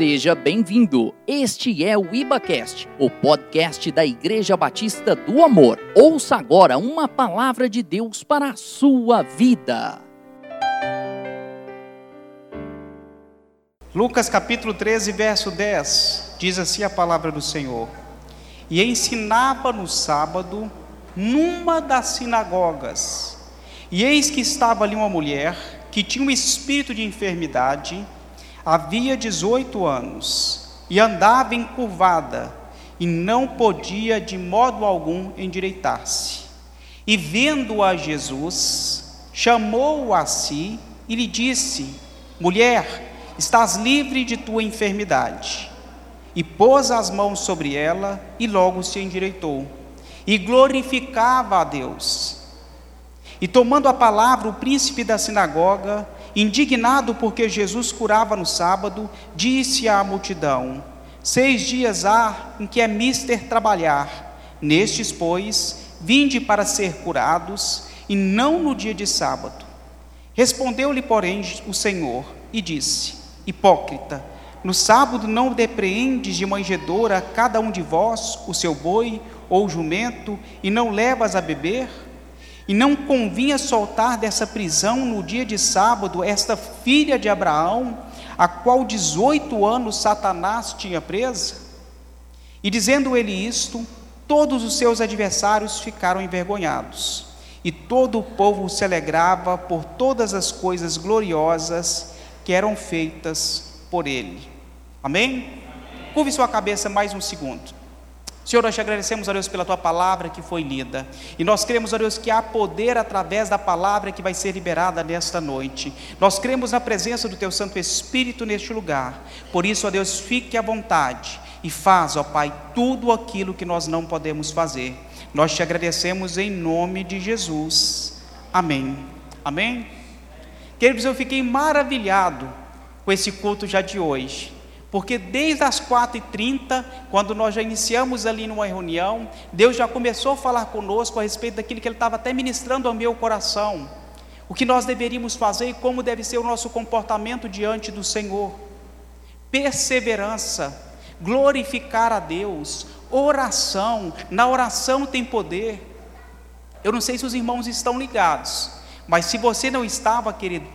Seja bem-vindo. Este é o IbaCast, o podcast da Igreja Batista do Amor. Ouça agora uma palavra de Deus para a sua vida. Lucas capítulo 13, verso 10, diz assim a palavra do Senhor: E ensinava no sábado numa das sinagogas. E eis que estava ali uma mulher que tinha um espírito de enfermidade, havia 18 anos, e andava encurvada, e não podia de modo algum endireitar-se. E vendo-a Jesus, chamou-o a si e lhe disse: Mulher, estás livre de tua enfermidade. E pôs as mãos sobre ela, e logo se endireitou, e glorificava a Deus. E tomando a palavra, o príncipe da sinagoga, indignado porque Jesus curava no sábado, disse à multidão: Seis dias há em que é mister trabalhar, nestes, pois, vinde para ser curados, e não no dia de sábado. Respondeu-lhe, porém, o Senhor e disse: Hipócrita, no sábado não depreendes de manjedoura cada um de vós o seu boi ou jumento, e não levas a beber? E não convinha soltar dessa prisão no dia de sábado esta filha de Abraão, a qual 18 anos Satanás tinha presa? E dizendo ele isto, todos os seus adversários ficaram envergonhados, e todo o povo se alegrava por todas as coisas gloriosas que eram feitas por ele. Amém? Curve sua cabeça mais um segundo. Senhor, nós te agradecemos, ó Deus, pela tua palavra que foi lida. E nós cremos, ó Deus, que há poder através da palavra que vai ser liberada nesta noite. Nós cremos na presença do teu Santo Espírito neste lugar. Por isso, ó Deus, fique à vontade e faz, ó Pai, tudo aquilo que nós não podemos fazer. Nós te agradecemos em nome de Jesus. Amém. Amém. Queridos, eu fiquei maravilhado com esse culto já de hoje. Porque desde as 4h30, quando nós já iniciamos ali numa reunião, Deus já começou a falar conosco a respeito daquilo que Ele estava até ministrando ao meu coração. O que nós deveríamos fazer e como deve ser o nosso comportamento diante do Senhor. Perseverança, glorificar a Deus, oração, na oração tem poder. Eu não sei se os irmãos estão ligados, mas se você não estava, querido,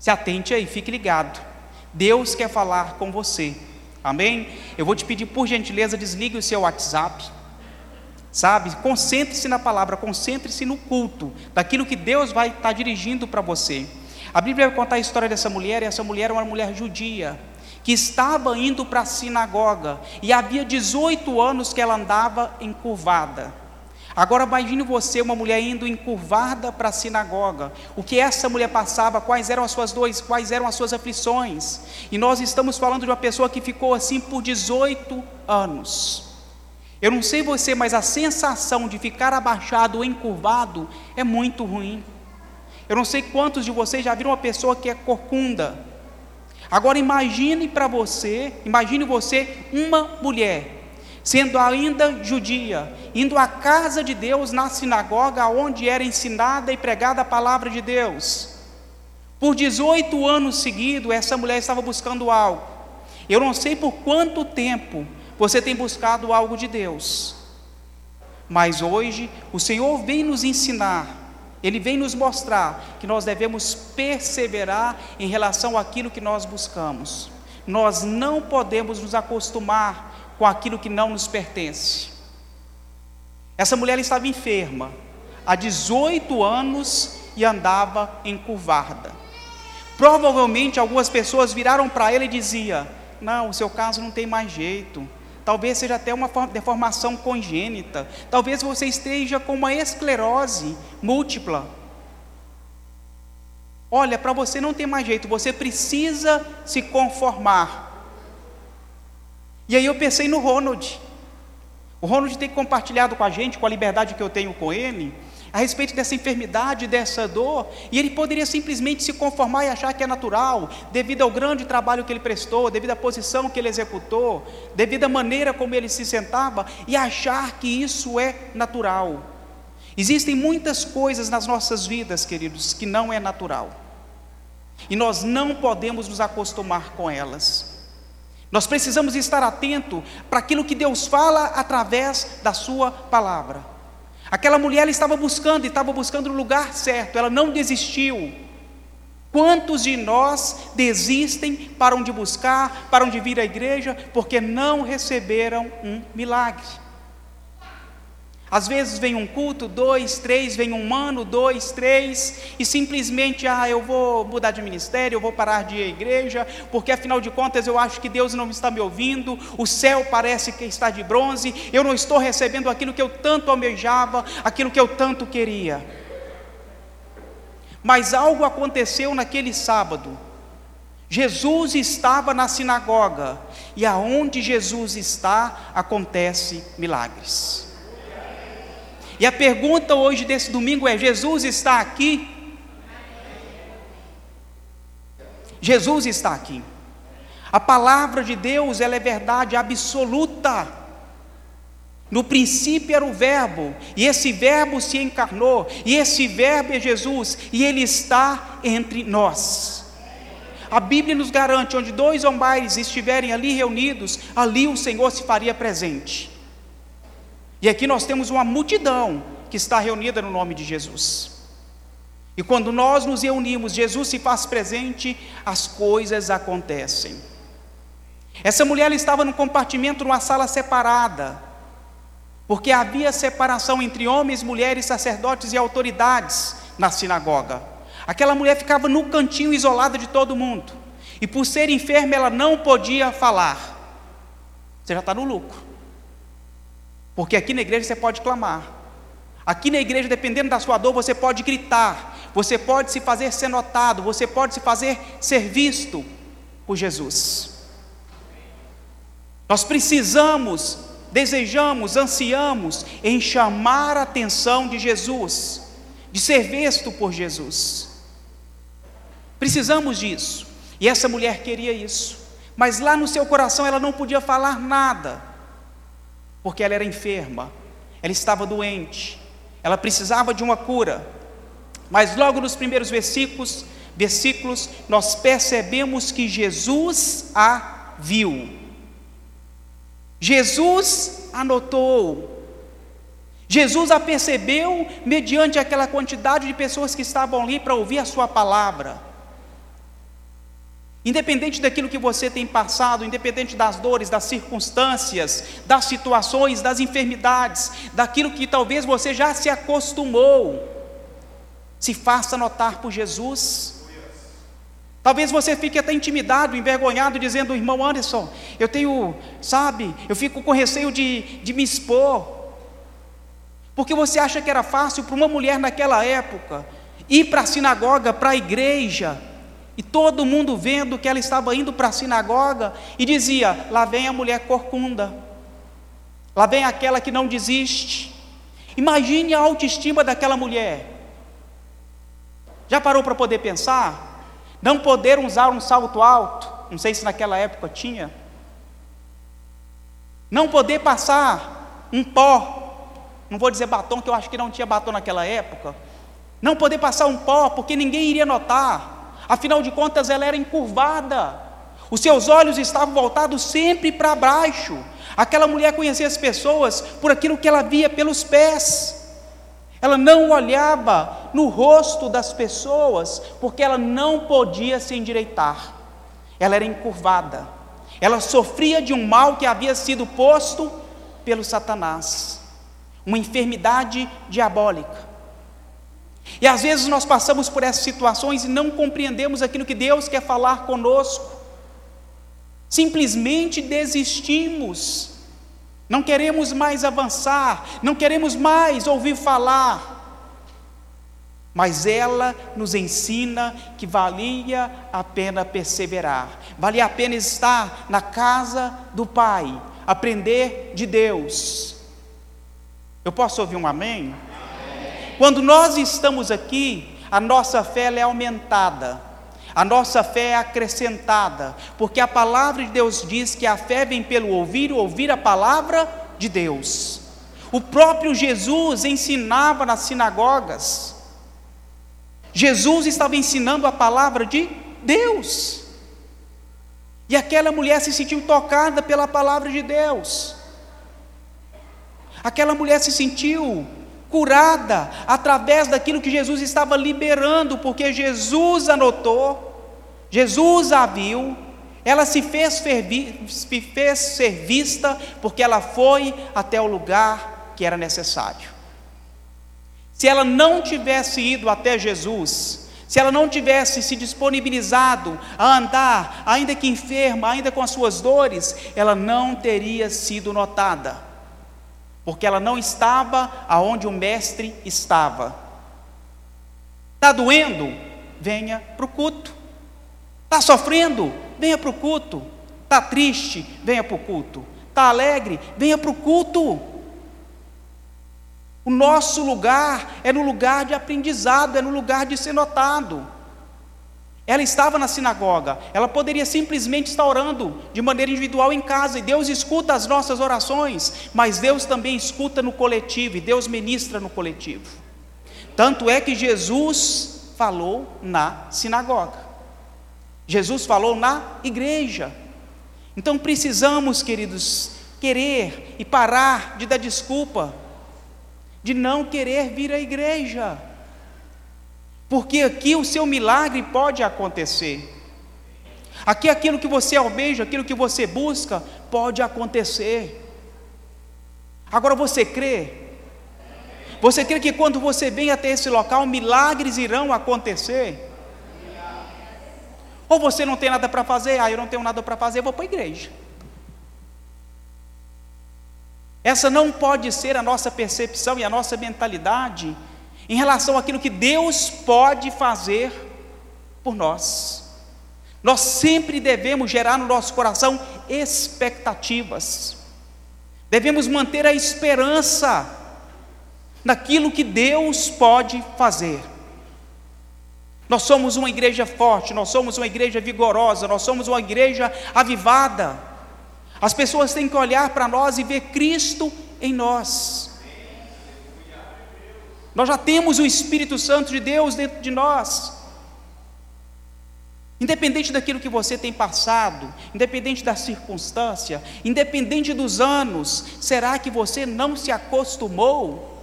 se atente aí, fique ligado. Deus quer falar com você. Amém? Eu vou te pedir, por gentileza, desligue o seu WhatsApp. Sabe? Concentre-se na palavra, concentre-se no culto, daquilo que Deus vai estar dirigindo para você. A Bíblia vai contar a história dessa mulher, e essa mulher era uma mulher judia, que estava indo para a sinagoga, e havia 18 anos que ela andava encurvada. Agora imagine você, uma mulher indo encurvada para a sinagoga. O que essa mulher passava, quais eram as suas dores, quais eram as suas aflições. E nós estamos falando de uma pessoa que ficou assim por 18 anos. Eu não sei você, mas a sensação de ficar abaixado ou encurvado é muito ruim. Eu não sei quantos de vocês já viram uma pessoa que é corcunda. Agora imagine para você, imagine você uma mulher sendo ainda judia, indo à casa de Deus na sinagoga onde era ensinada e pregada a palavra de Deus. Por 18 anos seguidos, essa mulher estava buscando algo. Eu não sei por quanto tempo você tem buscado algo de Deus, mas hoje o Senhor vem nos ensinar, Ele vem nos mostrar que nós devemos perseverar em relação àquilo que nós buscamos. Nós não podemos nos acostumar com aquilo que não nos pertence. Essa mulher estava enferma há 18 anos e andava encurvada. Provavelmente algumas pessoas viraram para ela e diziam: Não, o seu caso não tem mais jeito. Talvez seja até uma deformação congênita. Talvez você esteja com uma esclerose múltipla. Olha, para você não tem mais jeito, você precisa se conformar e aí eu pensei no Ronald. O Ronald tem compartilhado com a gente, com a liberdade que eu tenho com ele, a respeito dessa enfermidade, dessa dor, e ele poderia simplesmente se conformar e achar que é natural, devido ao grande trabalho que ele prestou, devido à posição que ele executou, devido à maneira como ele se sentava, e achar que isso é natural. Existem muitas coisas nas nossas vidas, queridos, que não é natural, e nós não podemos nos acostumar com elas. Nós precisamos estar atento para aquilo que Deus fala através da Sua palavra. Aquela mulher estava buscando e estava buscando o lugar certo, ela não desistiu. Quantos de nós desistem, param de buscar, param de vir à igreja, porque não receberam um milagre? Às vezes vem um culto, dois, três, vem um ano, dois, três, e simplesmente, ah, eu vou mudar de ministério, eu vou parar de ir à igreja, porque afinal de contas eu acho que Deus não está me ouvindo, o céu parece que está de bronze, eu não estou recebendo aquilo que eu tanto almejava, aquilo que eu tanto queria. Mas algo aconteceu naquele sábado. Jesus estava na sinagoga, e aonde Jesus está, acontece milagres. E a pergunta hoje desse domingo é: Jesus está aqui? Jesus está aqui. A palavra de Deus, ela é verdade absoluta. No princípio era o Verbo, e esse Verbo se encarnou, e esse Verbo é Jesus, e ele está entre nós. A Bíblia nos garante: onde dois ou mais estiverem ali reunidos, ali o Senhor se faria presente. E aqui nós temos uma multidão que está reunida no nome de Jesus. E quando nós nos reunimos, Jesus se faz presente, as coisas acontecem. Essa mulher estava num compartimento, numa sala separada, porque havia separação entre homens, mulheres, sacerdotes e autoridades na sinagoga. Aquela mulher ficava no cantinho isolada de todo mundo, e por ser enferma, ela não podia falar. Você já está no lucro. Porque aqui na igreja você pode clamar. Aqui na igreja, dependendo da sua dor, você pode gritar, você pode se fazer ser notado, você pode se fazer ser visto por Jesus. Nós precisamos, desejamos, ansiamos em chamar a atenção de Jesus, de ser visto por Jesus. Precisamos disso. E essa mulher queria isso. Mas lá no seu coração ela não podia falar nada porque ela era enferma, ela estava doente, ela precisava de uma cura. Mas logo nos primeiros versículos, versículos, nós percebemos que Jesus a viu. Jesus a notou. Jesus a percebeu mediante aquela quantidade de pessoas que estavam ali para ouvir a sua palavra. Independente daquilo que você tem passado, independente das dores, das circunstâncias, das situações, das enfermidades, daquilo que talvez você já se acostumou, se faça notar por Jesus. Talvez você fique até intimidado, envergonhado, dizendo, irmão Anderson, eu tenho, sabe, eu fico com receio de, de me expor, porque você acha que era fácil para uma mulher naquela época ir para a sinagoga, para a igreja, e todo mundo vendo que ela estava indo para a sinagoga e dizia: lá vem a mulher corcunda, lá vem aquela que não desiste. Imagine a autoestima daquela mulher. Já parou para poder pensar? Não poder usar um salto alto, não sei se naquela época tinha. Não poder passar um pó, não vou dizer batom, que eu acho que não tinha batom naquela época. Não poder passar um pó, porque ninguém iria notar afinal de contas ela era encurvada, os seus olhos estavam voltados sempre para baixo. Aquela mulher conhecia as pessoas por aquilo que ela via pelos pés. Ela não olhava no rosto das pessoas, porque ela não podia se endireitar. Ela era encurvada. Ela sofria de um mal que havia sido posto pelo Satanás, uma enfermidade diabólica. E às vezes nós passamos por essas situações e não compreendemos aquilo que Deus quer falar conosco. Simplesmente desistimos. Não queremos mais avançar, não queremos mais ouvir falar. Mas ela nos ensina que valia a pena perseverar, valia a pena estar na casa do Pai, aprender de Deus. Eu posso ouvir um amém? Quando nós estamos aqui, a nossa fé é aumentada, a nossa fé é acrescentada, porque a palavra de Deus diz que a fé vem pelo ouvir, ouvir a palavra de Deus. O próprio Jesus ensinava nas sinagogas. Jesus estava ensinando a palavra de Deus. E aquela mulher se sentiu tocada pela palavra de Deus. Aquela mulher se sentiu curada através daquilo que Jesus estava liberando, porque Jesus anotou, Jesus a viu, ela se fez, se fez ser vista, porque ela foi até o lugar que era necessário. Se ela não tivesse ido até Jesus, se ela não tivesse se disponibilizado a andar, ainda que enferma, ainda com as suas dores, ela não teria sido notada porque ela não estava aonde o mestre estava. Está doendo? Venha para o culto. Está sofrendo? Venha para o culto. Está triste? Venha para o culto. Está alegre? Venha para o culto. O nosso lugar é no lugar de aprendizado, é no lugar de ser notado. Ela estava na sinagoga, ela poderia simplesmente estar orando de maneira individual em casa, e Deus escuta as nossas orações, mas Deus também escuta no coletivo, e Deus ministra no coletivo. Tanto é que Jesus falou na sinagoga, Jesus falou na igreja. Então precisamos, queridos, querer e parar de dar desculpa, de não querer vir à igreja porque aqui o seu milagre pode acontecer. Aqui aquilo que você almeja, aquilo que você busca, pode acontecer. Agora você crê? Você crê que quando você vem até esse local, milagres irão acontecer? Ou você não tem nada para fazer? Ah, eu não tenho nada para fazer, vou para a igreja. Essa não pode ser a nossa percepção e a nossa mentalidade em relação àquilo que Deus pode fazer por nós. Nós sempre devemos gerar no nosso coração expectativas, devemos manter a esperança naquilo que Deus pode fazer. Nós somos uma igreja forte, nós somos uma igreja vigorosa, nós somos uma igreja avivada. As pessoas têm que olhar para nós e ver Cristo em nós. Nós já temos o Espírito Santo de Deus dentro de nós. Independente daquilo que você tem passado, independente da circunstância, independente dos anos, será que você não se acostumou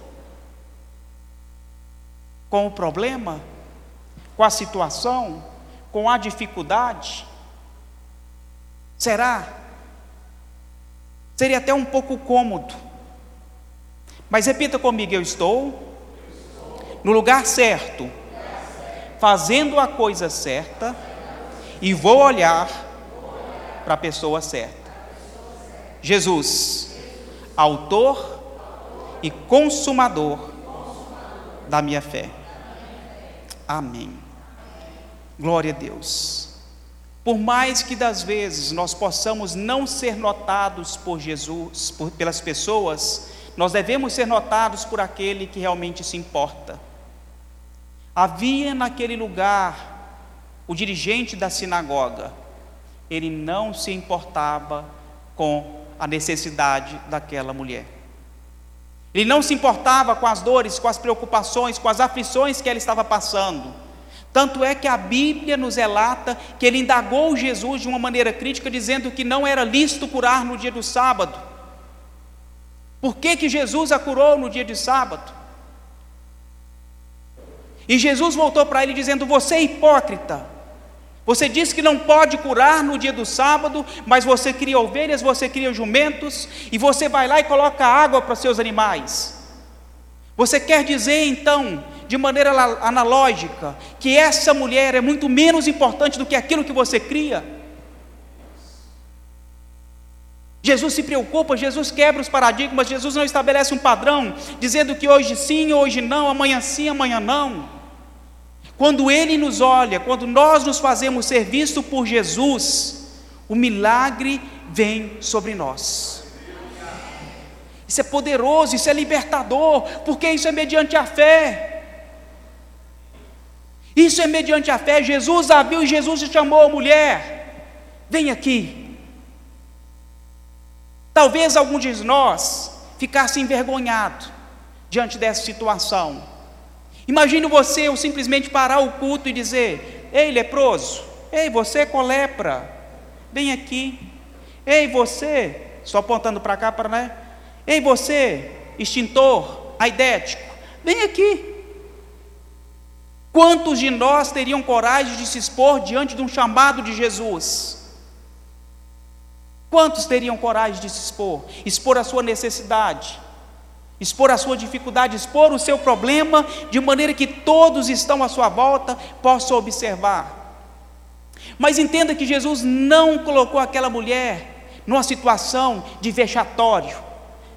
com o problema, com a situação, com a dificuldade? Será? Seria até um pouco cômodo. Mas repita comigo: eu estou no lugar certo, fazendo a coisa certa, e vou olhar para a pessoa certa. Jesus, autor e consumador da minha fé. Amém. Glória a Deus. Por mais que das vezes nós possamos não ser notados por Jesus, por, pelas pessoas, nós devemos ser notados por aquele que realmente se importa. Havia naquele lugar o dirigente da sinagoga, ele não se importava com a necessidade daquela mulher. Ele não se importava com as dores, com as preocupações, com as aflições que ela estava passando. Tanto é que a Bíblia nos relata que ele indagou Jesus de uma maneira crítica, dizendo que não era lícito curar no dia do sábado. Por que, que Jesus a curou no dia de sábado? E Jesus voltou para ele dizendo: Você é hipócrita. Você diz que não pode curar no dia do sábado, mas você cria ovelhas, você cria jumentos, e você vai lá e coloca água para seus animais. Você quer dizer então, de maneira analógica, que essa mulher é muito menos importante do que aquilo que você cria? Jesus se preocupa, Jesus quebra os paradigmas, Jesus não estabelece um padrão, dizendo que hoje sim, hoje não, amanhã sim, amanhã não. Quando Ele nos olha, quando nós nos fazemos ser visto por Jesus, o milagre vem sobre nós. Isso é poderoso, isso é libertador, porque isso é mediante a fé. Isso é mediante a fé. Jesus a viu e Jesus chamou a mulher: vem aqui. Talvez algum de nós ficasse envergonhado diante dessa situação Imagine você eu simplesmente parar o culto e dizer: Ei, leproso, ei, você com lepra, vem aqui. Ei, você, só apontando para cá, para né? Ei, você, extintor, aidético, vem aqui. Quantos de nós teriam coragem de se expor diante de um chamado de Jesus? Quantos teriam coragem de se expor? Expor a sua necessidade, expor a sua dificuldade, expor o seu problema, de maneira que todos estão à sua volta possam observar. Mas entenda que Jesus não colocou aquela mulher numa situação de vexatório,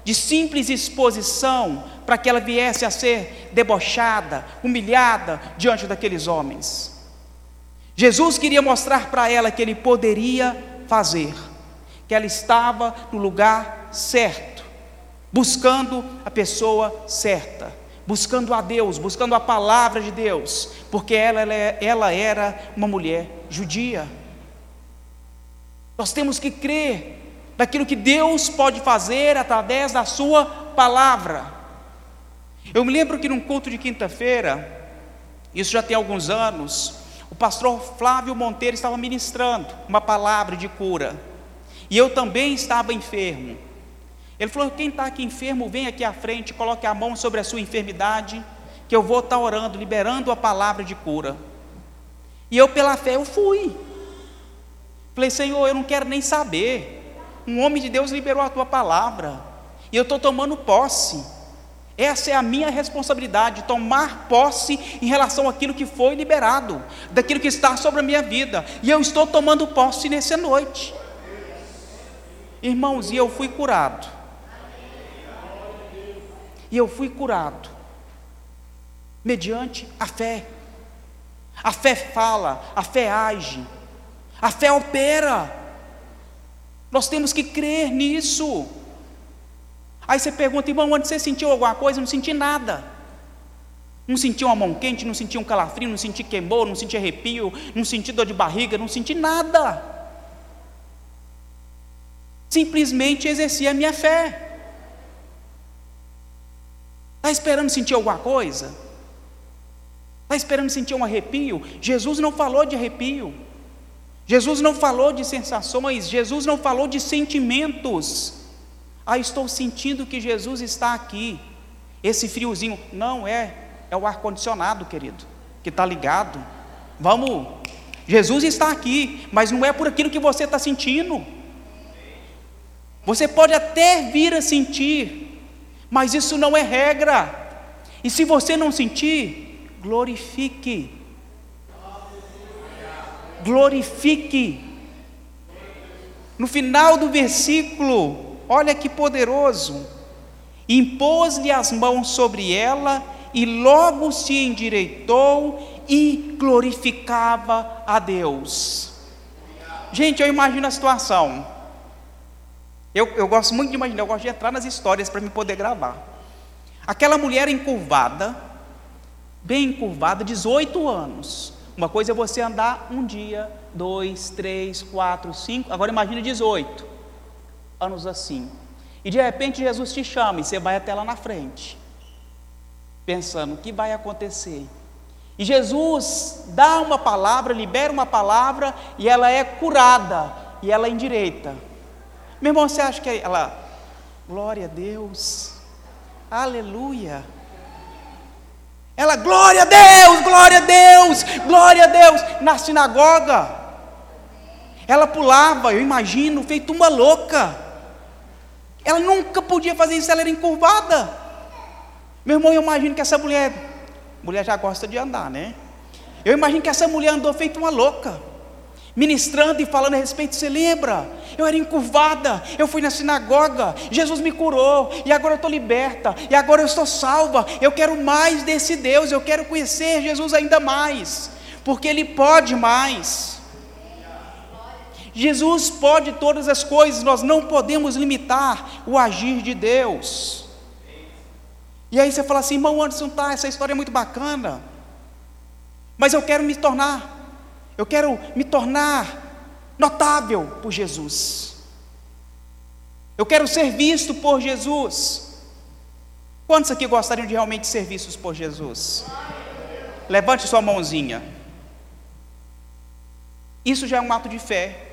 de simples exposição, para que ela viesse a ser debochada, humilhada diante daqueles homens. Jesus queria mostrar para ela que ele poderia fazer que ela estava no lugar certo, buscando a pessoa certa, buscando a Deus, buscando a palavra de Deus, porque ela, ela, era uma mulher judia. Nós temos que crer naquilo que Deus pode fazer através da Sua palavra. Eu me lembro que num culto de quinta-feira, isso já tem alguns anos, o pastor Flávio Monteiro estava ministrando uma palavra de cura. E eu também estava enfermo. Ele falou: quem está aqui enfermo, vem aqui à frente, coloque a mão sobre a sua enfermidade, que eu vou estar tá orando, liberando a palavra de cura. E eu, pela fé, eu fui. Falei, Senhor, eu não quero nem saber. Um homem de Deus liberou a tua palavra. E eu estou tomando posse. Essa é a minha responsabilidade, tomar posse em relação àquilo que foi liberado, daquilo que está sobre a minha vida. E eu estou tomando posse nessa noite. Irmãos, e eu fui curado. E eu fui curado. Mediante a fé. A fé fala, a fé age, a fé opera. Nós temos que crer nisso. Aí você pergunta, irmão, onde você sentiu alguma coisa? Não senti nada. Não senti uma mão quente, não senti um calafrio, não senti queimou, não senti arrepio, não senti dor de barriga, não senti nada simplesmente exerci a minha fé. Está esperando sentir alguma coisa? Está esperando sentir um arrepio? Jesus não falou de arrepio. Jesus não falou de sensações. Jesus não falou de sentimentos. Ah, estou sentindo que Jesus está aqui. Esse friozinho. Não é. É o ar-condicionado, querido, que está ligado. Vamos. Jesus está aqui, mas não é por aquilo que você está sentindo. Você pode até vir a sentir, mas isso não é regra. E se você não sentir, glorifique. Glorifique. No final do versículo, olha que poderoso. Impôs-lhe as mãos sobre ela e logo se endireitou e glorificava a Deus. Gente, eu imagino a situação. Eu, eu gosto muito de imaginar, eu gosto de entrar nas histórias para me poder gravar. Aquela mulher encurvada, bem encurvada, 18 anos. Uma coisa é você andar um dia, dois, três, quatro, cinco. Agora imagine 18 anos assim. E de repente Jesus te chama e você vai até lá na frente, pensando: o que vai acontecer? E Jesus dá uma palavra, libera uma palavra, e ela é curada, e ela endireita. Meu irmão, você acha que ela, glória a Deus, aleluia. Ela, glória a Deus, glória a Deus, glória a Deus, na sinagoga. Ela pulava, eu imagino, feito uma louca. Ela nunca podia fazer isso, ela era encurvada. Meu irmão, eu imagino que essa mulher, mulher já gosta de andar, né? Eu imagino que essa mulher andou feito uma louca ministrando e falando a respeito, você lembra? Eu era encurvada, eu fui na sinagoga, Jesus me curou, e agora eu estou liberta, e agora eu estou salva. Eu quero mais desse Deus, eu quero conhecer Jesus ainda mais, porque Ele pode mais. Jesus pode todas as coisas, nós não podemos limitar o agir de Deus. E aí você fala assim, irmão Anderson, tá, essa história é muito bacana, mas eu quero me tornar eu quero me tornar notável por Jesus. Eu quero ser visto por Jesus. Quantos aqui gostariam de realmente ser vistos por Jesus? Levante sua mãozinha. Isso já é um ato de fé.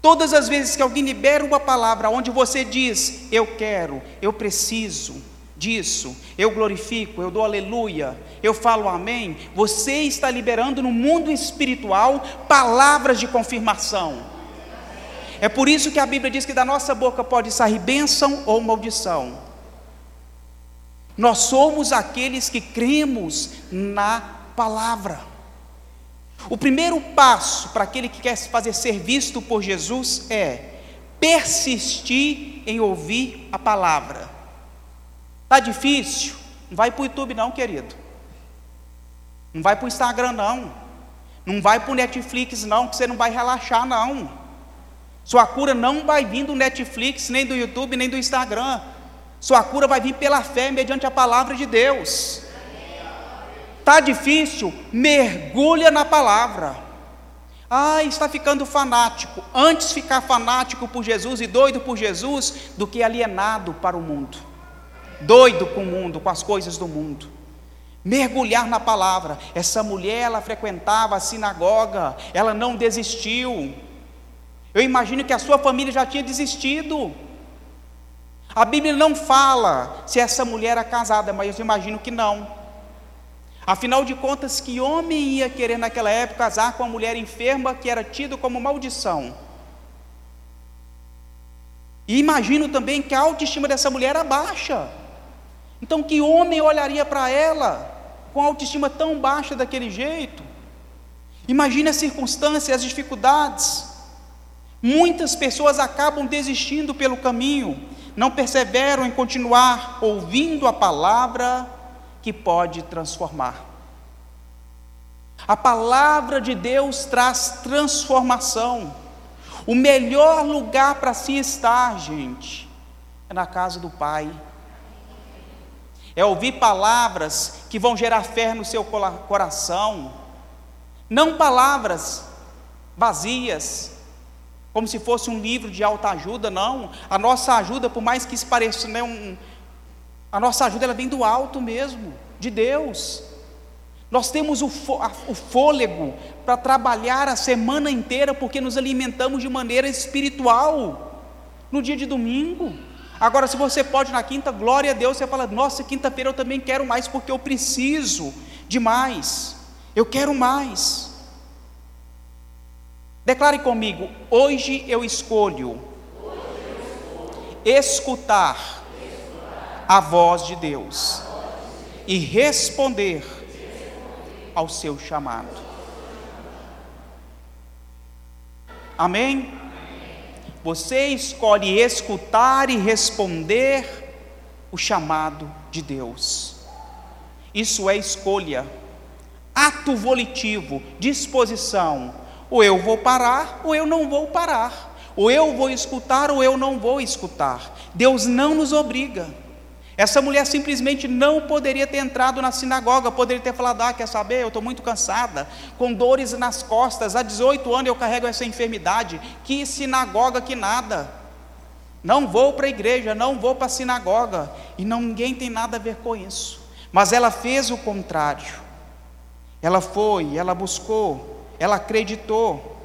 Todas as vezes que alguém libera uma palavra onde você diz, eu quero, eu preciso disso, eu glorifico, eu dou aleluia, eu falo amém, você está liberando no mundo espiritual palavras de confirmação. É por isso que a Bíblia diz que da nossa boca pode sair bênção ou maldição. Nós somos aqueles que cremos na palavra. O primeiro passo para aquele que quer fazer ser visto por Jesus é persistir em ouvir a palavra. Está difícil? Não vai para o YouTube, não, querido. Não vai para o Instagram, não. Não vai para o Netflix, não, que você não vai relaxar, não. Sua cura não vai vir do Netflix, nem do YouTube, nem do Instagram. Sua cura vai vir pela fé, mediante a palavra de Deus. Está difícil? Mergulha na palavra. Ah, está ficando fanático. Antes ficar fanático por Jesus e doido por Jesus do que alienado para o mundo. Doido com o mundo, com as coisas do mundo. Mergulhar na palavra. Essa mulher, ela frequentava a sinagoga, ela não desistiu. Eu imagino que a sua família já tinha desistido. A Bíblia não fala se essa mulher era casada, mas eu imagino que não. Afinal de contas, que homem ia querer naquela época casar com uma mulher enferma que era tido como maldição? E imagino também que a autoestima dessa mulher era baixa. Então, que homem olharia para ela com a autoestima tão baixa daquele jeito? Imagine as circunstâncias, as dificuldades. Muitas pessoas acabam desistindo pelo caminho, não perseveram em continuar ouvindo a palavra que pode transformar. A palavra de Deus traz transformação. O melhor lugar para se estar, gente, é na casa do Pai. É ouvir palavras que vão gerar fé no seu coração, não palavras vazias, como se fosse um livro de alta ajuda, não. A nossa ajuda, por mais que isso pareça né, um, a nossa ajuda ela vem do alto mesmo, de Deus. Nós temos o, o fôlego para trabalhar a semana inteira, porque nos alimentamos de maneira espiritual, no dia de domingo. Agora, se você pode na quinta, glória a Deus, você fala: Nossa, quinta-feira eu também quero mais, porque eu preciso de mais, eu quero mais. Declare comigo: Hoje eu escolho, hoje eu escolho. escutar a voz de Deus e responder ao seu chamado. Amém? Você escolhe escutar e responder o chamado de Deus. Isso é escolha, ato volitivo, disposição. Ou eu vou parar, ou eu não vou parar. Ou eu vou escutar, ou eu não vou escutar. Deus não nos obriga. Essa mulher simplesmente não poderia ter entrado na sinagoga, poderia ter falado: Ah, quer saber? Eu estou muito cansada, com dores nas costas, há 18 anos eu carrego essa enfermidade. Que sinagoga que nada. Não vou para a igreja, não vou para a sinagoga. E não, ninguém tem nada a ver com isso. Mas ela fez o contrário. Ela foi, ela buscou, ela acreditou.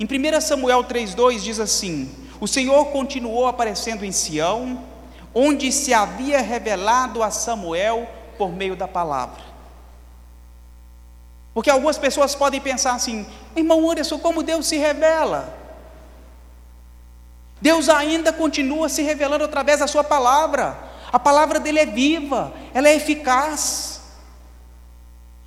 Em 1 Samuel 3,2 diz assim: O Senhor continuou aparecendo em Sião onde se havia revelado a Samuel por meio da palavra. Porque algumas pessoas podem pensar assim, irmão Anderson, como Deus se revela? Deus ainda continua se revelando através da Sua palavra. A palavra dele é viva, ela é eficaz.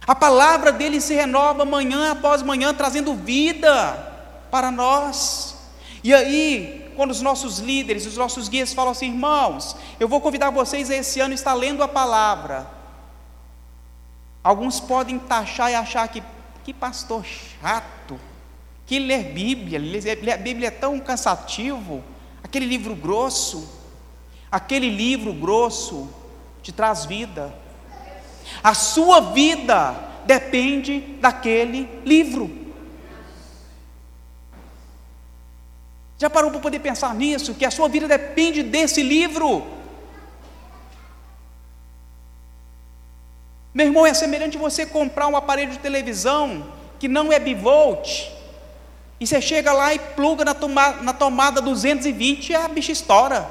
A palavra dele se renova manhã após manhã, trazendo vida para nós. E aí, quando os nossos líderes, os nossos guias falam assim, irmãos, eu vou convidar vocês a esse ano estar lendo a palavra. Alguns podem taxar e achar que, que pastor chato, que ler Bíblia, ler a Bíblia é tão cansativo, aquele livro grosso, aquele livro grosso te traz vida. A sua vida depende daquele livro. Já parou para poder pensar nisso? Que a sua vida depende desse livro. Meu irmão, é semelhante você comprar um aparelho de televisão que não é bivolt E você chega lá e pluga na, toma, na tomada 220 e a bicha estoura.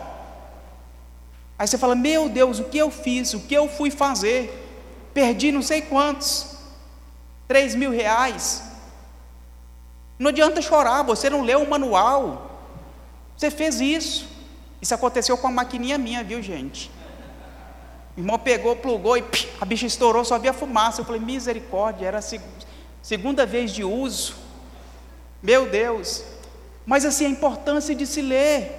Aí você fala: Meu Deus, o que eu fiz? O que eu fui fazer? Perdi não sei quantos, 3 mil reais. Não adianta chorar, você não leu o manual. Você fez isso. Isso aconteceu com a maquininha minha, viu, gente? O irmão pegou, plugou e pim, a bicha estourou, só havia fumaça. Eu falei, misericórdia, era a segunda vez de uso. Meu Deus. Mas assim, a importância de se ler.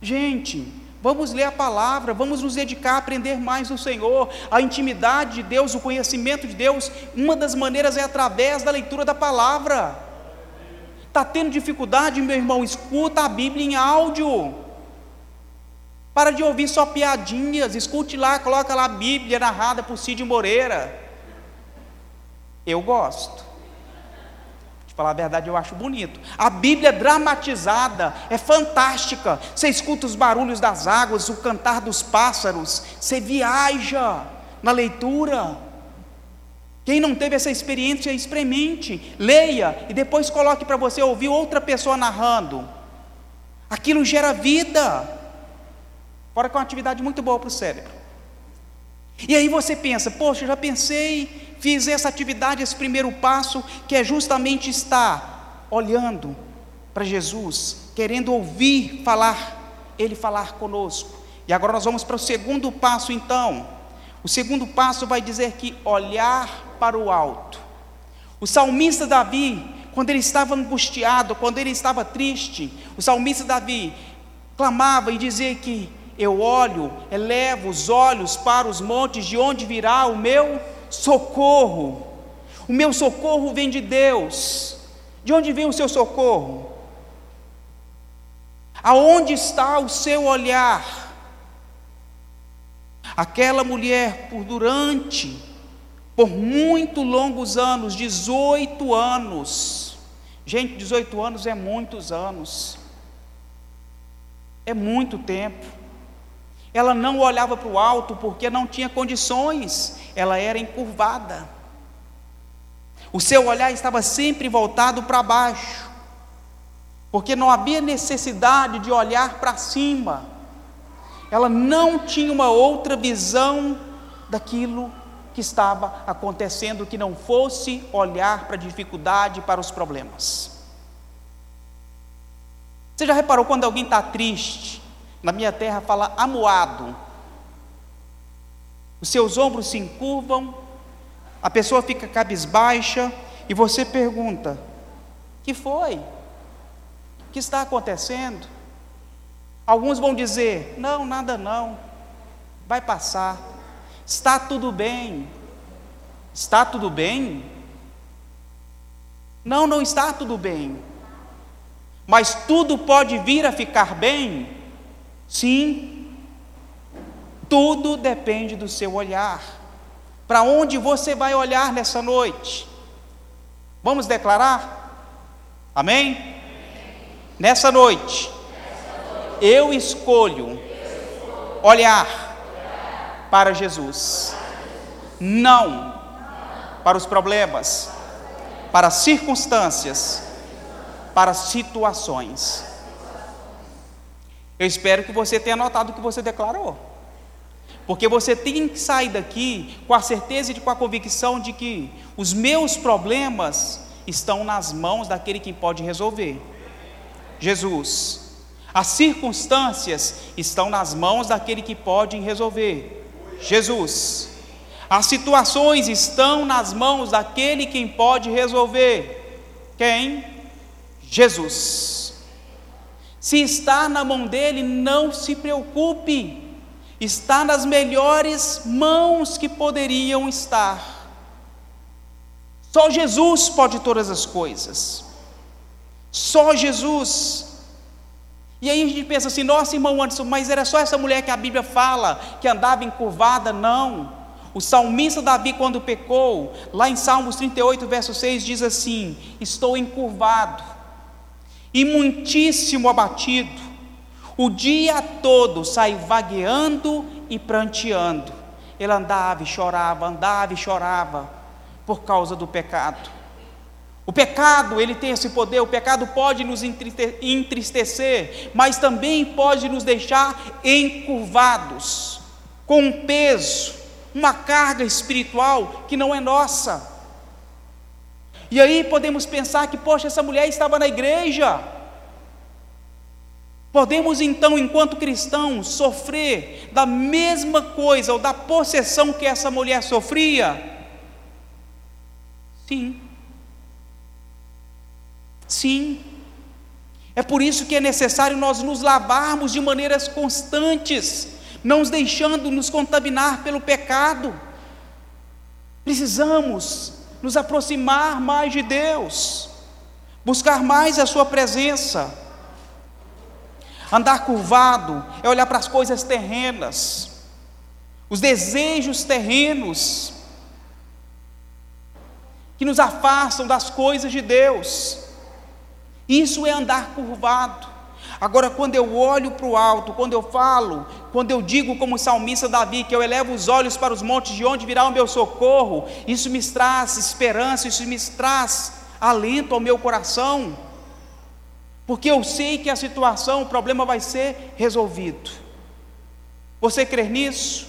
Gente, vamos ler a palavra, vamos nos dedicar a aprender mais do Senhor, a intimidade de Deus, o conhecimento de Deus. Uma das maneiras é através da leitura da palavra. Está tendo dificuldade, meu irmão? Escuta a Bíblia em áudio. Para de ouvir só piadinhas, escute lá, coloca lá a Bíblia narrada por Cid Moreira. Eu gosto. De falar a verdade, eu acho bonito. A Bíblia dramatizada é fantástica. Você escuta os barulhos das águas, o cantar dos pássaros, você viaja na leitura. Quem não teve essa experiência, experimente, leia e depois coloque para você ouvir outra pessoa narrando. Aquilo gera vida. Fora que é uma atividade muito boa para o cérebro. E aí você pensa, poxa, já pensei, fiz essa atividade, esse primeiro passo, que é justamente estar olhando para Jesus, querendo ouvir falar, Ele falar conosco. E agora nós vamos para o segundo passo, então. O segundo passo vai dizer que olhar para o alto. O salmista Davi, quando ele estava angustiado, quando ele estava triste, o salmista Davi clamava e dizia que eu olho, elevo os olhos para os montes, de onde virá o meu socorro. O meu socorro vem de Deus. De onde vem o seu socorro? Aonde está o seu olhar? Aquela mulher, por durante, por muito longos anos, 18 anos. Gente, 18 anos é muitos anos. É muito tempo. Ela não olhava para o alto porque não tinha condições, ela era encurvada. O seu olhar estava sempre voltado para baixo, porque não havia necessidade de olhar para cima. Ela não tinha uma outra visão daquilo que estava acontecendo que não fosse olhar para a dificuldade, para os problemas. Você já reparou quando alguém está triste? Na minha terra fala amuado. Os seus ombros se encurvam, a pessoa fica cabisbaixa e você pergunta: "Que foi? O que está acontecendo?" Alguns vão dizer: "Não, nada não. Vai passar. Está tudo bem." Está tudo bem? Não, não está tudo bem. Mas tudo pode vir a ficar bem Sim, tudo depende do seu olhar. Para onde você vai olhar nessa noite? Vamos declarar? Amém? Nessa noite, eu escolho olhar para Jesus, não para os problemas, para as circunstâncias, para as situações eu espero que você tenha notado o que você declarou. Porque você tem que sair daqui com a certeza e com a convicção de que os meus problemas estão nas mãos daquele que pode resolver. Jesus. As circunstâncias estão nas mãos daquele que pode resolver. Jesus. As situações estão nas mãos daquele quem pode resolver. Quem? Jesus. Se está na mão dele, não se preocupe, está nas melhores mãos que poderiam estar. Só Jesus pode todas as coisas, só Jesus. E aí a gente pensa assim, nossa irmão Anderson, mas era só essa mulher que a Bíblia fala, que andava encurvada? Não. O salmista Davi, quando pecou, lá em Salmos 38, verso 6, diz assim: Estou encurvado e muitíssimo abatido. O dia todo sai vagueando e pranteando. Ele andava e chorava, andava e chorava por causa do pecado. O pecado, ele tem esse poder, o pecado pode nos entristecer, mas também pode nos deixar encurvados, com um peso, uma carga espiritual que não é nossa. E aí podemos pensar que, poxa, essa mulher estava na igreja. Podemos então, enquanto cristãos, sofrer da mesma coisa ou da possessão que essa mulher sofria? Sim. Sim. É por isso que é necessário nós nos lavarmos de maneiras constantes, não nos deixando nos contaminar pelo pecado. Precisamos nos aproximar mais de Deus, buscar mais a Sua presença. Andar curvado é olhar para as coisas terrenas, os desejos terrenos, que nos afastam das coisas de Deus. Isso é andar curvado. Agora, quando eu olho para o alto, quando eu falo, quando eu digo como o salmista Davi, que eu elevo os olhos para os montes de onde virá o meu socorro, isso me traz esperança, isso me traz alento ao meu coração, porque eu sei que a situação, o problema vai ser resolvido. Você crê nisso?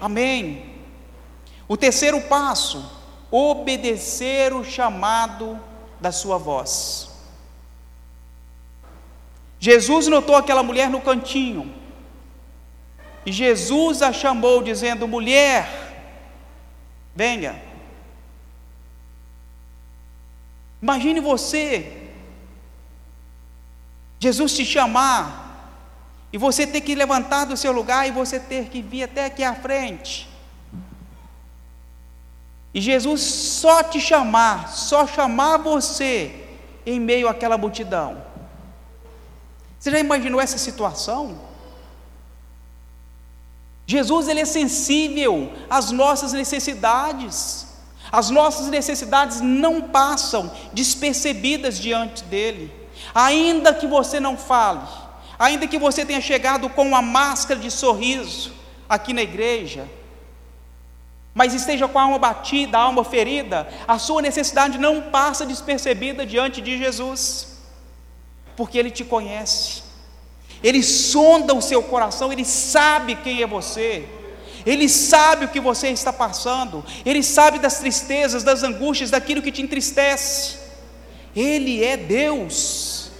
Amém. O terceiro passo, obedecer o chamado da sua voz. Jesus notou aquela mulher no cantinho. E Jesus a chamou, dizendo: Mulher, venha. Imagine você, Jesus te chamar, e você ter que levantar do seu lugar e você ter que vir até aqui à frente. E Jesus só te chamar, só chamar você em meio àquela multidão. Você já imaginou essa situação? Jesus ele é sensível às nossas necessidades. As nossas necessidades não passam despercebidas diante dele. Ainda que você não fale, ainda que você tenha chegado com uma máscara de sorriso aqui na igreja, mas esteja com a alma batida, a alma ferida, a sua necessidade não passa despercebida diante de Jesus porque Ele te conhece, Ele sonda o seu coração, Ele sabe quem é você, Ele sabe o que você está passando, Ele sabe das tristezas, das angústias, daquilo que te entristece, Ele é Deus.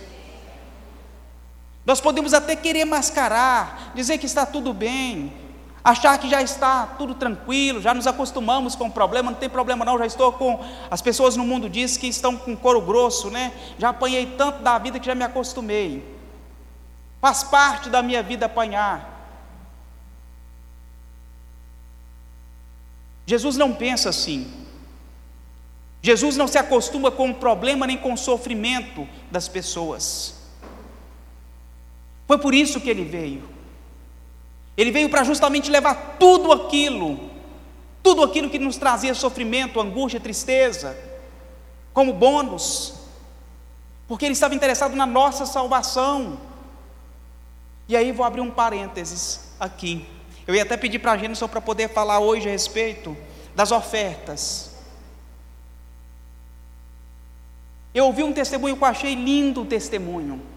Nós podemos até querer mascarar, dizer que está tudo bem, achar que já está tudo tranquilo, já nos acostumamos com o problema, não tem problema não, já estou com. As pessoas no mundo dizem que estão com couro grosso, né? Já apanhei tanto da vida que já me acostumei. Faz parte da minha vida apanhar. Jesus não pensa assim. Jesus não se acostuma com o problema nem com o sofrimento das pessoas. Foi por isso que ele veio. Ele veio para justamente levar tudo aquilo, tudo aquilo que nos trazia sofrimento, angústia, tristeza, como bônus, porque ele estava interessado na nossa salvação. E aí vou abrir um parênteses aqui. Eu ia até pedir para a gente só para poder falar hoje a respeito das ofertas. Eu ouvi um testemunho que eu achei lindo o testemunho.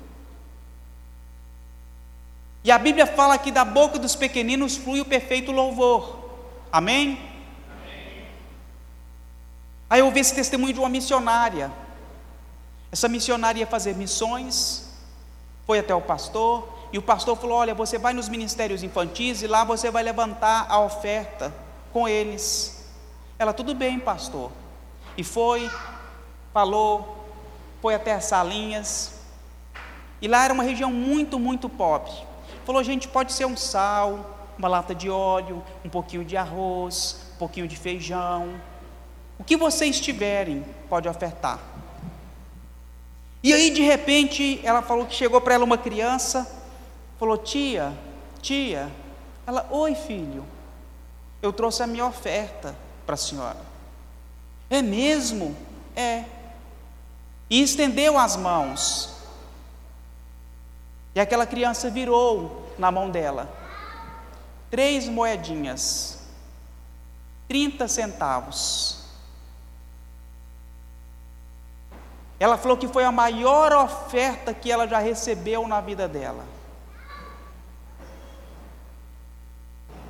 E a Bíblia fala que da boca dos pequeninos flui o perfeito louvor. Amém? Amém? Aí eu ouvi esse testemunho de uma missionária. Essa missionária ia fazer missões, foi até o pastor, e o pastor falou: Olha, você vai nos ministérios infantis e lá você vai levantar a oferta com eles. Ela, tudo bem, pastor. E foi, falou, foi até as salinhas. E lá era uma região muito, muito pobre. Falou, gente, pode ser um sal, uma lata de óleo, um pouquinho de arroz, um pouquinho de feijão. O que vocês tiverem, pode ofertar. E aí, de repente, ela falou que chegou para ela uma criança, falou: Tia, tia. Ela, oi filho, eu trouxe a minha oferta para a senhora. É mesmo? É. E estendeu as mãos. E aquela criança virou na mão dela três moedinhas, 30 centavos. Ela falou que foi a maior oferta que ela já recebeu na vida dela.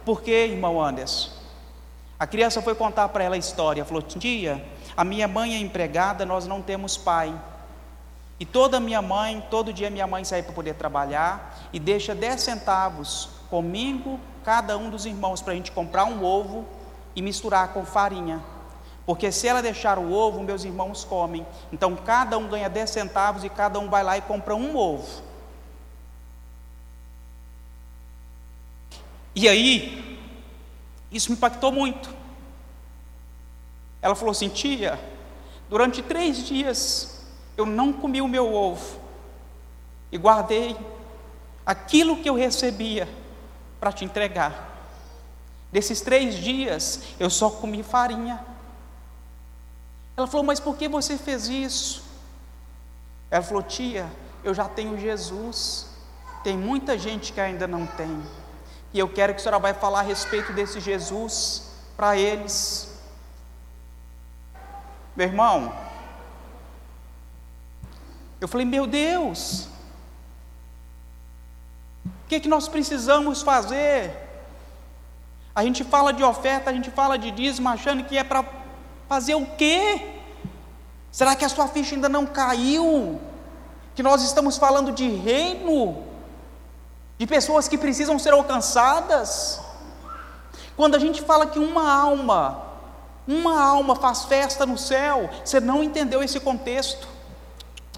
Por que, irmão Anderson? A criança foi contar para ela a história. Falou: Tia, a minha mãe é empregada, nós não temos pai. E toda minha mãe, todo dia minha mãe sai para poder trabalhar e deixa 10 centavos comigo, cada um dos irmãos, para a gente comprar um ovo e misturar com farinha. Porque se ela deixar o ovo, meus irmãos comem. Então cada um ganha 10 centavos e cada um vai lá e compra um ovo. E aí, isso me impactou muito. Ela falou assim: tia, durante três dias eu não comi o meu ovo e guardei aquilo que eu recebia para te entregar. Desses três dias eu só comi farinha. Ela falou: Mas por que você fez isso? Ela falou: Tia, eu já tenho Jesus. Tem muita gente que ainda não tem. E eu quero que a senhora vai falar a respeito desse Jesus para eles. Meu irmão, eu falei, meu Deus, o que, é que nós precisamos fazer? A gente fala de oferta, a gente fala de dízimo, achando que é para fazer o quê? Será que a sua ficha ainda não caiu? Que nós estamos falando de reino? de pessoas que precisam ser alcançadas. Quando a gente fala que uma alma, uma alma faz festa no céu, você não entendeu esse contexto.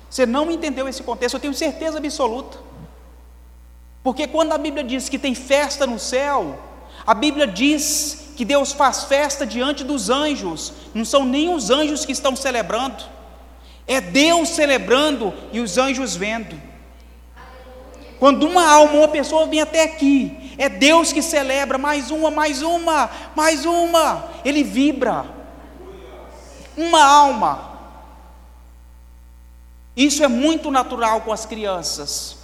Você não entendeu esse contexto, eu tenho certeza absoluta. Porque quando a Bíblia diz que tem festa no céu, a Bíblia diz que Deus faz festa diante dos anjos, não são nem os anjos que estão celebrando, é Deus celebrando e os anjos vendo. Quando uma alma, uma pessoa vem até aqui, é Deus que celebra mais uma, mais uma, mais uma. Ele vibra. Uma alma. Isso é muito natural com as crianças.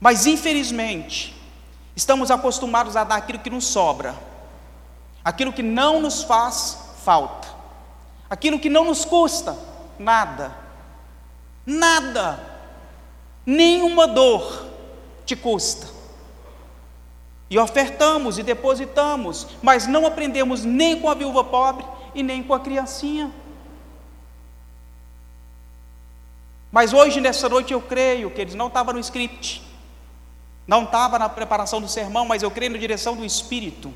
Mas infelizmente, estamos acostumados a dar aquilo que nos sobra, aquilo que não nos faz falta, aquilo que não nos custa nada. Nada nenhuma dor te custa. E ofertamos e depositamos, mas não aprendemos nem com a viúva pobre e nem com a criancinha. Mas hoje, nessa noite, eu creio que eles não estavam no script, não estava na preparação do sermão, mas eu creio na direção do Espírito,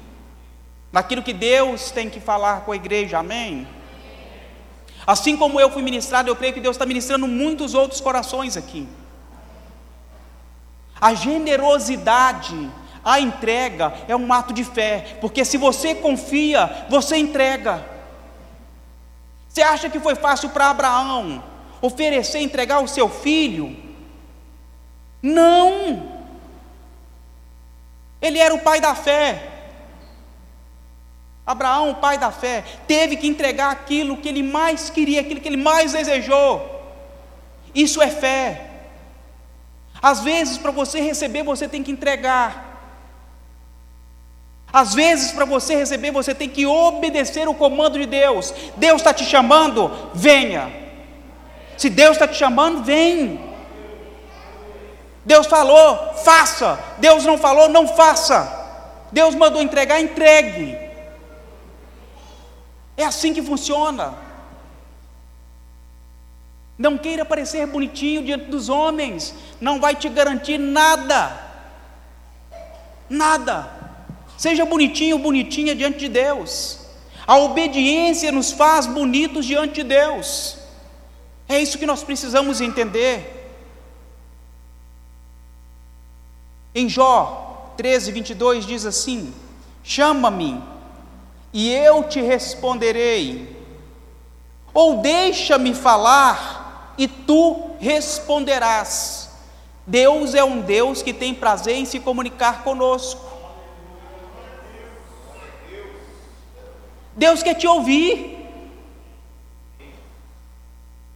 naquilo que Deus tem que falar com a igreja, amém? Assim como eu fui ministrado, eu creio que Deus está ministrando muitos outros corações aqui. A generosidade, a entrega é um ato de fé, porque se você confia, você entrega. Você acha que foi fácil para Abraão oferecer, entregar o seu filho? Não. Ele era o pai da fé. Abraão, o pai da fé, teve que entregar aquilo que ele mais queria, aquilo que ele mais desejou. Isso é fé. Às vezes, para você receber, você tem que entregar. Às vezes, para você receber, você tem que obedecer o comando de Deus. Deus está te chamando, venha. Se Deus está te chamando, vem. Deus falou, faça. Deus não falou, não faça. Deus mandou entregar, entregue. É assim que funciona. Não queira parecer bonitinho diante dos homens, não vai te garantir nada. Nada. Seja bonitinho, bonitinha diante de Deus. A obediência nos faz bonitos diante de Deus. É isso que nós precisamos entender. Em Jó 13, 22 diz assim: Chama-me, e eu te responderei, ou deixa-me falar, e tu responderás. Deus é um Deus que tem prazer em se comunicar conosco. Deus quer te ouvir,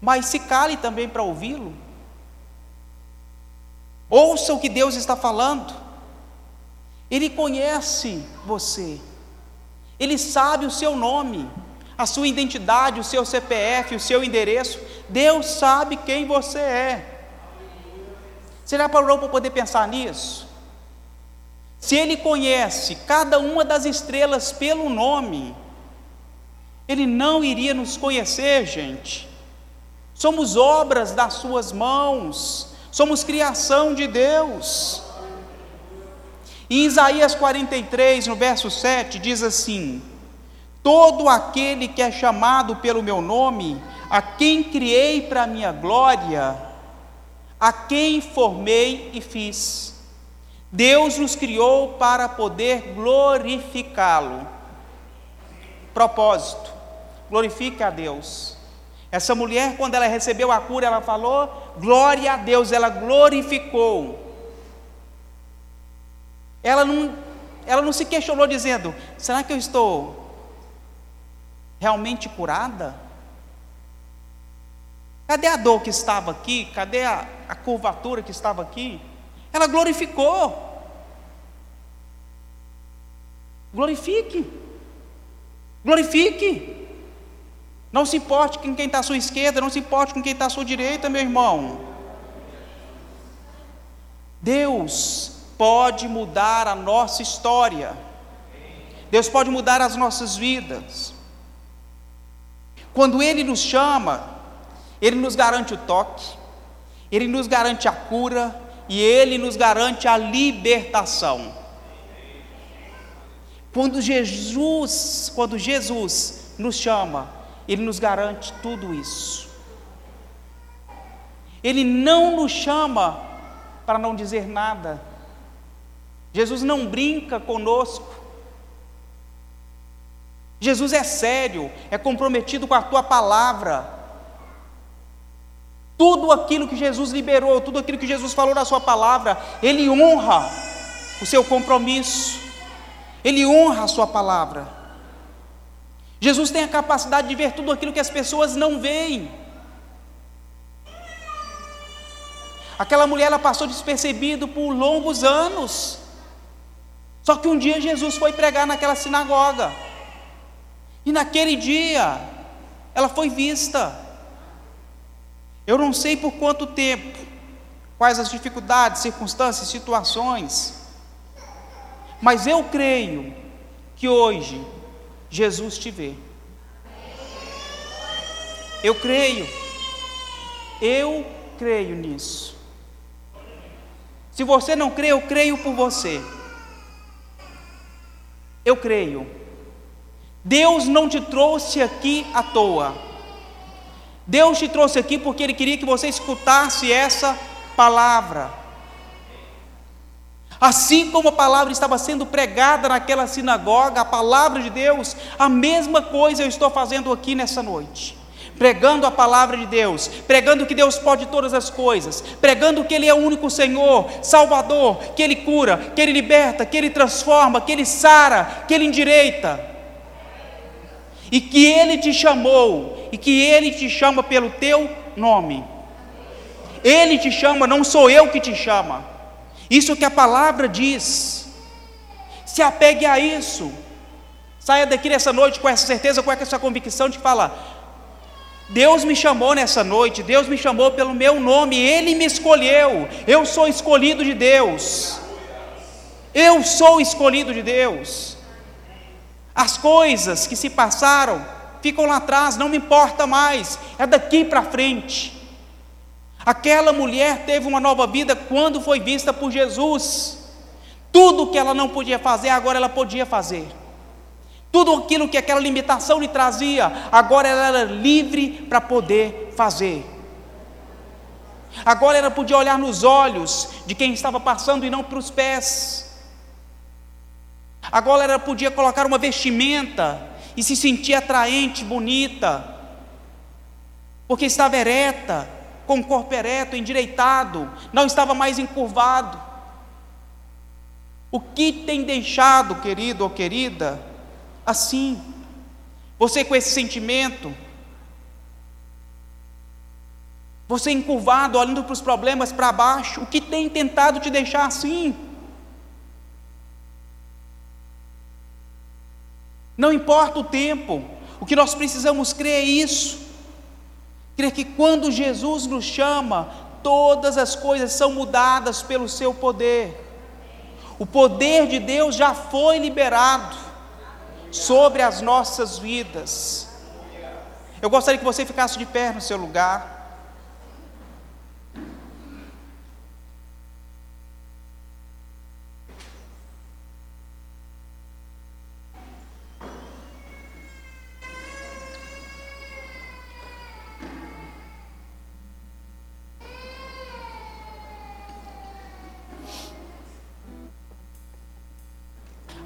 mas se cale também para ouvi-lo. Ouça o que Deus está falando. Ele conhece você, Ele sabe o seu nome. a sua identidade, o seu CPF, o seu endereço. Deus sabe quem você é. Você já parou para poder pensar nisso? Se Ele conhece cada uma das estrelas pelo nome, Ele não iria nos conhecer, gente. Somos obras das Suas mãos, somos criação de Deus. Em Isaías 43, no verso 7, diz assim: Todo aquele que é chamado pelo meu nome, a quem criei para minha glória, a quem formei e fiz. Deus nos criou para poder glorificá-lo. Propósito: glorifique a Deus. Essa mulher, quando ela recebeu a cura, ela falou: glória a Deus, ela glorificou. Ela não, ela não se questionou dizendo: será que eu estou realmente curada? Cadê a dor que estava aqui? Cadê a, a curvatura que estava aqui? Ela glorificou. Glorifique. Glorifique. Não se importe com quem está à sua esquerda, não se importe com quem está à sua direita, meu irmão. Deus pode mudar a nossa história. Deus pode mudar as nossas vidas. Quando Ele nos chama, Ele nos garante o toque, Ele nos garante a cura e Ele nos garante a libertação. Quando Jesus, quando Jesus nos chama, Ele nos garante tudo isso. Ele não nos chama para não dizer nada. Jesus não brinca conosco. Jesus é sério, é comprometido com a tua palavra. Tudo aquilo que Jesus liberou, tudo aquilo que Jesus falou na sua palavra, ele honra o seu compromisso. Ele honra a sua palavra. Jesus tem a capacidade de ver tudo aquilo que as pessoas não veem. Aquela mulher ela passou despercebido por longos anos. Só que um dia Jesus foi pregar naquela sinagoga. E naquele dia ela foi vista. Eu não sei por quanto tempo, quais as dificuldades, circunstâncias, situações, mas eu creio que hoje Jesus te vê. Eu creio, eu creio nisso. Se você não crê, eu creio por você. Eu creio. Deus não te trouxe aqui à toa. Deus te trouxe aqui porque Ele queria que você escutasse essa palavra. Assim como a palavra estava sendo pregada naquela sinagoga, a palavra de Deus, a mesma coisa eu estou fazendo aqui nessa noite. Pregando a palavra de Deus, pregando que Deus pode todas as coisas, pregando que Ele é o único Senhor, Salvador, que Ele cura, que Ele liberta, que Ele transforma, que Ele sara, que Ele endireita, e que Ele te chamou, e que Ele te chama pelo teu nome. Ele te chama, não sou eu que te chama. Isso que a palavra diz. Se apegue a isso. Saia daqui nessa noite com essa certeza, com essa convicção de falar: Deus me chamou nessa noite, Deus me chamou pelo meu nome, Ele me escolheu, eu sou escolhido de Deus. Eu sou escolhido de Deus. As coisas que se passaram ficam lá atrás, não me importa mais, é daqui para frente. Aquela mulher teve uma nova vida quando foi vista por Jesus. Tudo que ela não podia fazer, agora ela podia fazer. Tudo aquilo que aquela limitação lhe trazia, agora ela era livre para poder fazer. Agora ela podia olhar nos olhos de quem estava passando e não para os pés. Agora ela podia colocar uma vestimenta e se sentir atraente, bonita, porque estava ereta, com o corpo ereto, endireitado, não estava mais encurvado. O que tem deixado, querido ou querida, assim? Você com esse sentimento, você encurvado, olhando para os problemas para baixo, o que tem tentado te deixar assim? Não importa o tempo, O que nós precisamos crer é isso. Crer que quando Jesus nos chama, todas as coisas são mudadas pelo seu poder. O poder de Deus já foi liberado sobre as nossas vidas. Eu gostaria que você ficasse de pé no seu lugar.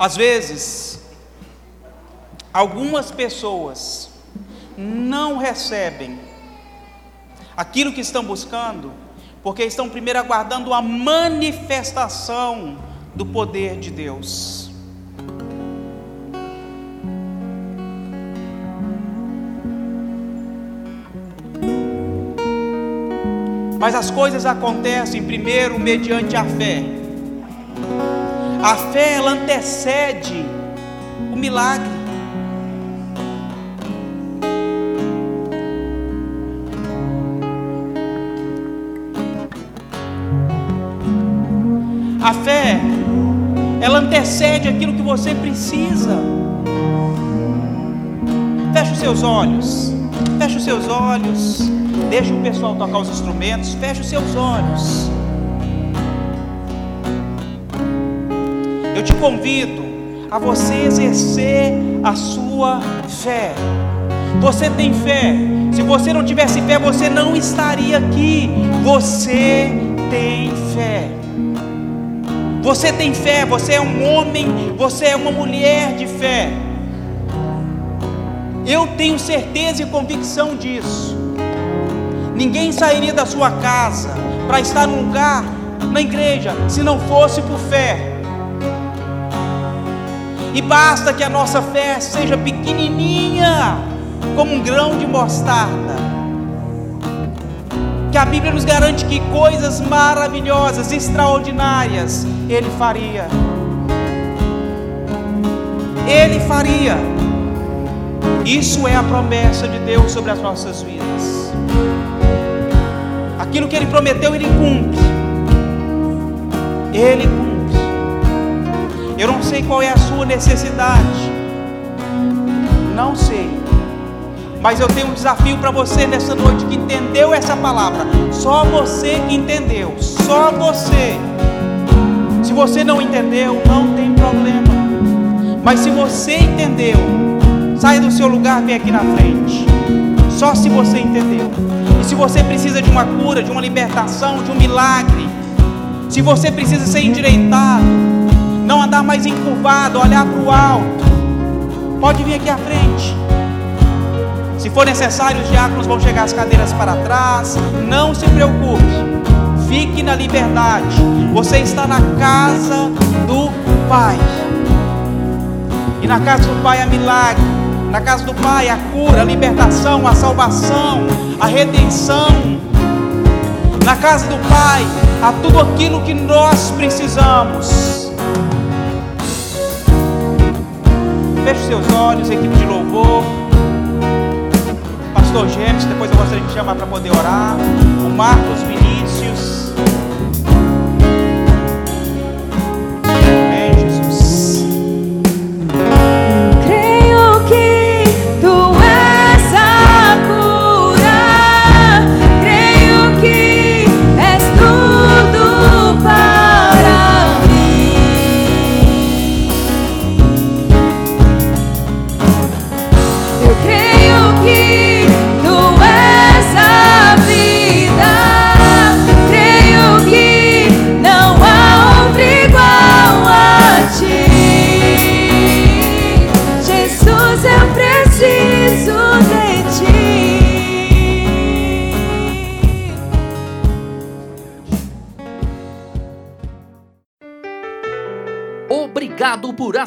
Às vezes, algumas pessoas não recebem aquilo que estão buscando, porque estão primeiro aguardando a manifestação do poder de Deus. Mas as coisas acontecem primeiro mediante a fé. A fé ela antecede o milagre. A fé ela antecede aquilo que você precisa. Feche os seus olhos. Feche os seus olhos. Deixe o pessoal tocar os instrumentos. Feche os seus olhos. Eu te convido a você exercer a sua fé. Você tem fé. Se você não tivesse fé, você não estaria aqui. Você tem fé. Você tem fé, você é um homem, você é uma mulher de fé. Eu tenho certeza e convicção disso. Ninguém sairia da sua casa para estar num lugar na igreja se não fosse por fé. E basta que a nossa fé seja pequenininha, como um grão de mostarda. Que a Bíblia nos garante que coisas maravilhosas, extraordinárias, Ele faria. Ele faria. Isso é a promessa de Deus sobre as nossas vidas. Aquilo que Ele prometeu, Ele cumpre. Ele cumpre. Eu não sei qual é a sua necessidade. Não sei. Mas eu tenho um desafio para você nessa noite que entendeu essa palavra. Só você entendeu. Só você. Se você não entendeu, não tem problema. Mas se você entendeu, saia do seu lugar, vem aqui na frente. Só se você entendeu. E se você precisa de uma cura, de uma libertação, de um milagre, se você precisa ser endireitado, não andar mais encurvado, olhar para o alto. Pode vir aqui à frente. Se for necessário, os diáconos vão chegar as cadeiras para trás. Não se preocupe. Fique na liberdade. Você está na casa do Pai. E na casa do Pai há milagre. Na casa do Pai a cura, a libertação, a salvação, a redenção. Na casa do Pai há tudo aquilo que nós precisamos. Seus olhos, equipe de louvor. Pastor Gêmeos, depois eu gostaria de chamar para poder orar. O Marcos Vinícius.